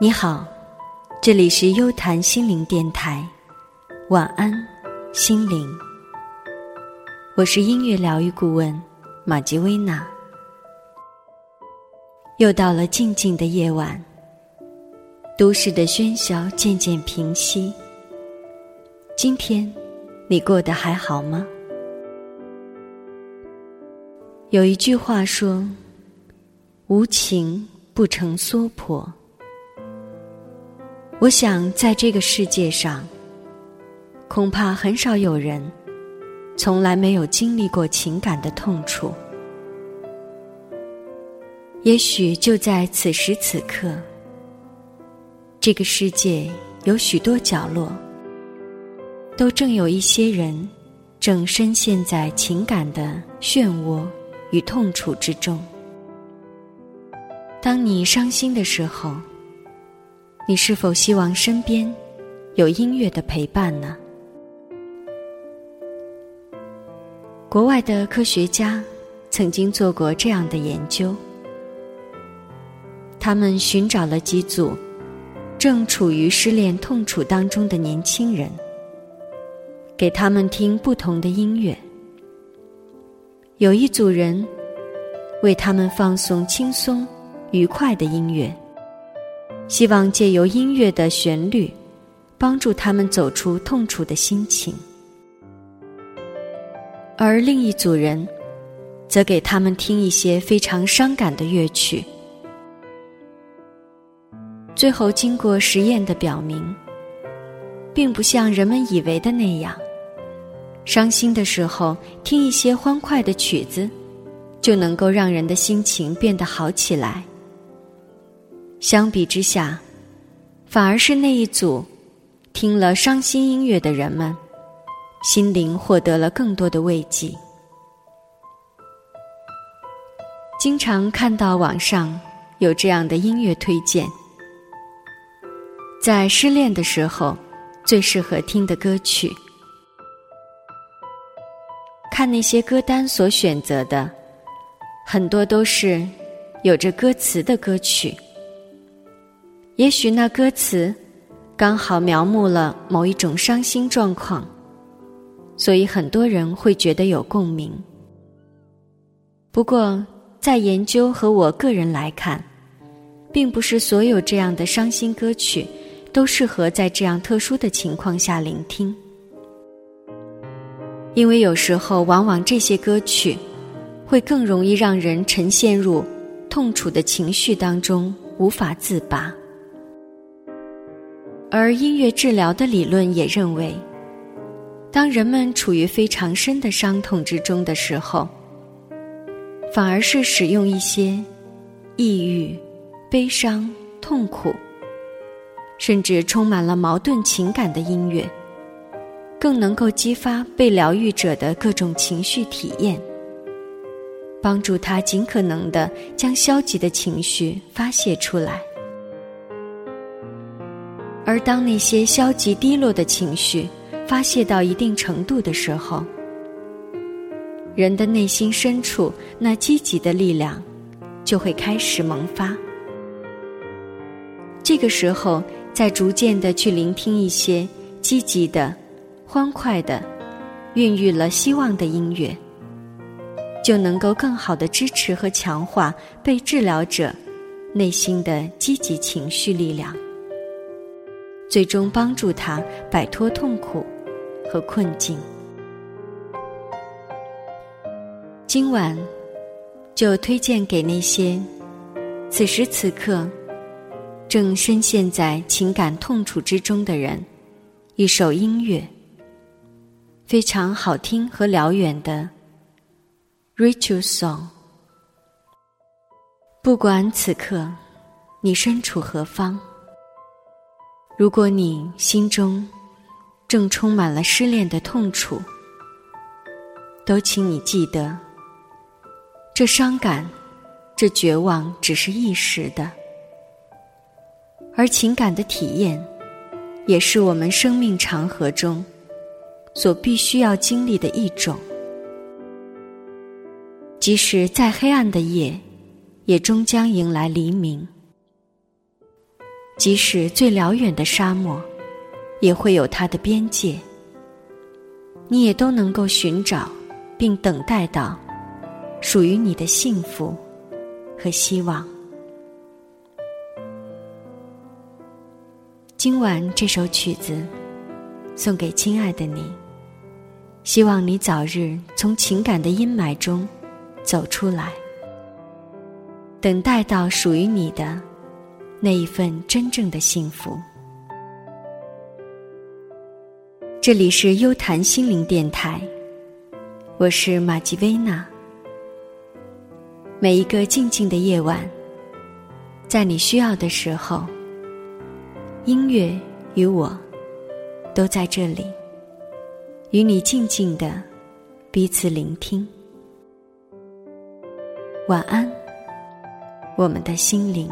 你好，这里是优谈心灵电台，晚安，心灵。我是音乐疗愈顾问玛吉薇娜。又到了静静的夜晚，都市的喧嚣渐渐平息。今天你过得还好吗？有一句话说：“无情不成娑婆。”我想，在这个世界上，恐怕很少有人从来没有经历过情感的痛楚。也许就在此时此刻，这个世界有许多角落，都正有一些人正深陷在情感的漩涡与痛楚之中。当你伤心的时候，你是否希望身边有音乐的陪伴呢？国外的科学家曾经做过这样的研究，他们寻找了几组正处于失恋痛楚当中的年轻人，给他们听不同的音乐。有一组人为他们放送轻松、愉快的音乐。希望借由音乐的旋律，帮助他们走出痛楚的心情；而另一组人，则给他们听一些非常伤感的乐曲。最后，经过实验的表明，并不像人们以为的那样，伤心的时候听一些欢快的曲子，就能够让人的心情变得好起来。相比之下，反而是那一组听了伤心音乐的人们，心灵获得了更多的慰藉。经常看到网上有这样的音乐推荐，在失恋的时候最适合听的歌曲。看那些歌单所选择的，很多都是有着歌词的歌曲。也许那歌词刚好描摹了某一种伤心状况，所以很多人会觉得有共鸣。不过，在研究和我个人来看，并不是所有这样的伤心歌曲都适合在这样特殊的情况下聆听，因为有时候往往这些歌曲会更容易让人沉陷入痛楚的情绪当中，无法自拔。而音乐治疗的理论也认为，当人们处于非常深的伤痛之中的时候，反而是使用一些抑郁、悲伤、痛苦，甚至充满了矛盾情感的音乐，更能够激发被疗愈者的各种情绪体验，帮助他尽可能的将消极的情绪发泄出来。而当那些消极低落的情绪发泄到一定程度的时候，人的内心深处那积极的力量就会开始萌发。这个时候，再逐渐的去聆听一些积极的、欢快的、孕育了希望的音乐，就能够更好的支持和强化被治疗者内心的积极情绪力量。最终帮助他摆脱痛苦和困境。今晚就推荐给那些此时此刻正深陷在情感痛楚之中的人一首音乐，非常好听和辽远的《Ritual Song》。不管此刻你身处何方。如果你心中正充满了失恋的痛楚，都请你记得，这伤感、这绝望只是一时的，而情感的体验，也是我们生命长河中所必须要经历的一种。即使再黑暗的夜，也终将迎来黎明。即使最辽远的沙漠，也会有它的边界。你也都能够寻找，并等待到属于你的幸福和希望。今晚这首曲子送给亲爱的你，希望你早日从情感的阴霾中走出来，等待到属于你的那一份真正的幸福。这里是优谈心灵电台，我是玛吉薇娜。每一个静静的夜晚，在你需要的时候。音乐与我都在这里，与你静静的彼此聆听。晚安，我们的心灵。